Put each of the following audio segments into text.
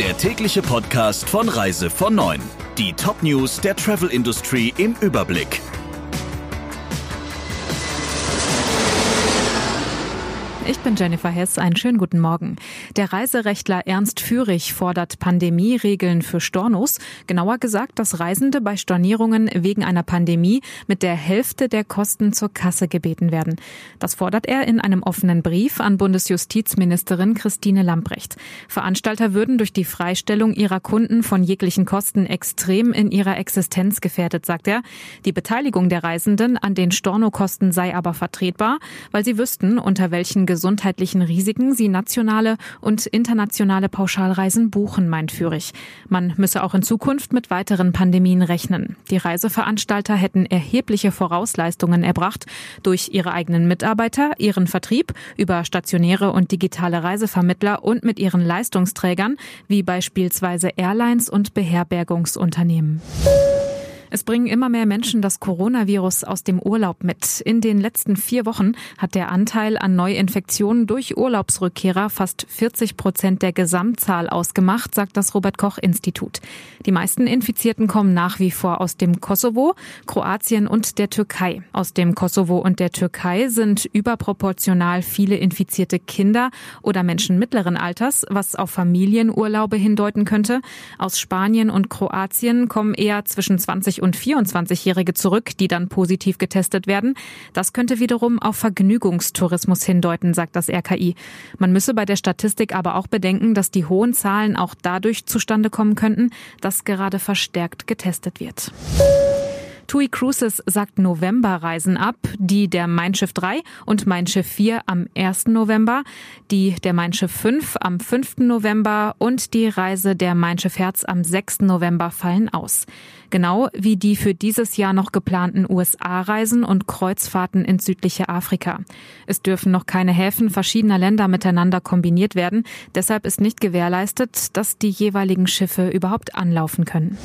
der tägliche Podcast von Reise von 9. Die Top-News der Travel-Industrie im Überblick. Ich bin Jennifer Hess. Einen schönen guten Morgen. Der Reiserechtler Ernst Führig fordert Pandemieregeln für Stornos. Genauer gesagt, dass Reisende bei Stornierungen wegen einer Pandemie mit der Hälfte der Kosten zur Kasse gebeten werden. Das fordert er in einem offenen Brief an Bundesjustizministerin Christine Lamprecht. Veranstalter würden durch die Freistellung ihrer Kunden von jeglichen Kosten extrem in ihrer Existenz gefährdet, sagt er. Die Beteiligung der Reisenden an den Stornokosten sei aber vertretbar, weil sie wüssten, unter welchen gesundheitlichen Risiken sie nationale und internationale Pauschalreisen buchen, meint Führig. Man müsse auch in Zukunft mit weiteren Pandemien rechnen. Die Reiseveranstalter hätten erhebliche Vorausleistungen erbracht durch ihre eigenen Mitarbeiter, ihren Vertrieb über stationäre und digitale Reisevermittler und mit ihren Leistungsträgern, wie beispielsweise Airlines und Beherbergungsunternehmen. Es bringen immer mehr Menschen das Coronavirus aus dem Urlaub mit. In den letzten vier Wochen hat der Anteil an Neuinfektionen durch Urlaubsrückkehrer fast 40 Prozent der Gesamtzahl ausgemacht, sagt das Robert Koch Institut. Die meisten Infizierten kommen nach wie vor aus dem Kosovo, Kroatien und der Türkei. Aus dem Kosovo und der Türkei sind überproportional viele infizierte Kinder oder Menschen mittleren Alters, was auf Familienurlaube hindeuten könnte. Aus Spanien und Kroatien kommen eher zwischen 20 und 24-Jährige zurück, die dann positiv getestet werden. Das könnte wiederum auf Vergnügungstourismus hindeuten, sagt das RKI. Man müsse bei der Statistik aber auch bedenken, dass die hohen Zahlen auch dadurch zustande kommen könnten, dass gerade verstärkt getestet wird. TUI Cruises sagt Novemberreisen ab, die der Mein Schiff 3 und Mein Schiff 4 am 1. November, die der Mein Schiff 5 am 5. November und die Reise der Mein Schiff Herz am 6. November fallen aus. Genau wie die für dieses Jahr noch geplanten USA-Reisen und Kreuzfahrten ins südliche Afrika. Es dürfen noch keine Häfen verschiedener Länder miteinander kombiniert werden. Deshalb ist nicht gewährleistet, dass die jeweiligen Schiffe überhaupt anlaufen können.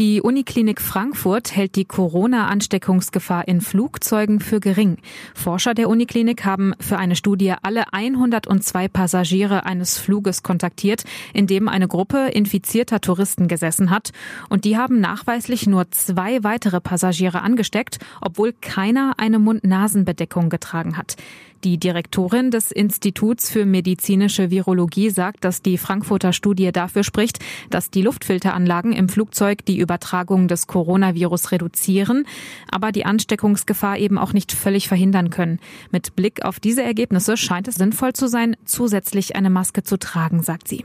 Die Uniklinik Frankfurt hält die Corona-Ansteckungsgefahr in Flugzeugen für gering. Forscher der Uniklinik haben für eine Studie alle 102 Passagiere eines Fluges kontaktiert, in dem eine Gruppe infizierter Touristen gesessen hat. Und die haben nachweislich nur zwei weitere Passagiere angesteckt, obwohl keiner eine Mund-Nasen-Bedeckung getragen hat. Die Direktorin des Instituts für medizinische Virologie sagt, dass die Frankfurter Studie dafür spricht, dass die Luftfilteranlagen im Flugzeug die Übertragung des Coronavirus reduzieren, aber die Ansteckungsgefahr eben auch nicht völlig verhindern können. Mit Blick auf diese Ergebnisse scheint es sinnvoll zu sein, zusätzlich eine Maske zu tragen, sagt sie.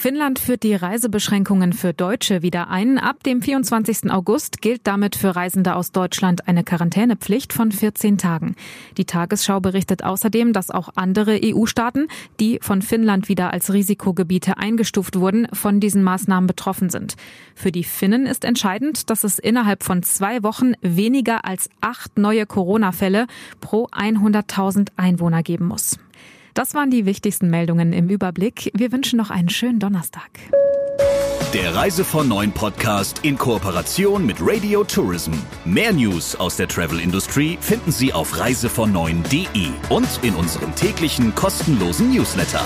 Finnland führt die Reisebeschränkungen für Deutsche wieder ein. Ab dem 24. August gilt damit für Reisende aus Deutschland eine Quarantänepflicht von 14 Tagen. Die Tagesschau berichtet außerdem, dass auch andere EU-Staaten, die von Finnland wieder als Risikogebiete eingestuft wurden, von diesen Maßnahmen betroffen sind. Für die Finnen ist entscheidend, dass es innerhalb von zwei Wochen weniger als acht neue Corona-Fälle pro 100.000 Einwohner geben muss. Das waren die wichtigsten Meldungen im Überblick. Wir wünschen noch einen schönen Donnerstag. Der Reise von Neuen Podcast in Kooperation mit Radio Tourism. Mehr News aus der Travel Industry finden Sie auf reisevon und in unserem täglichen kostenlosen Newsletter.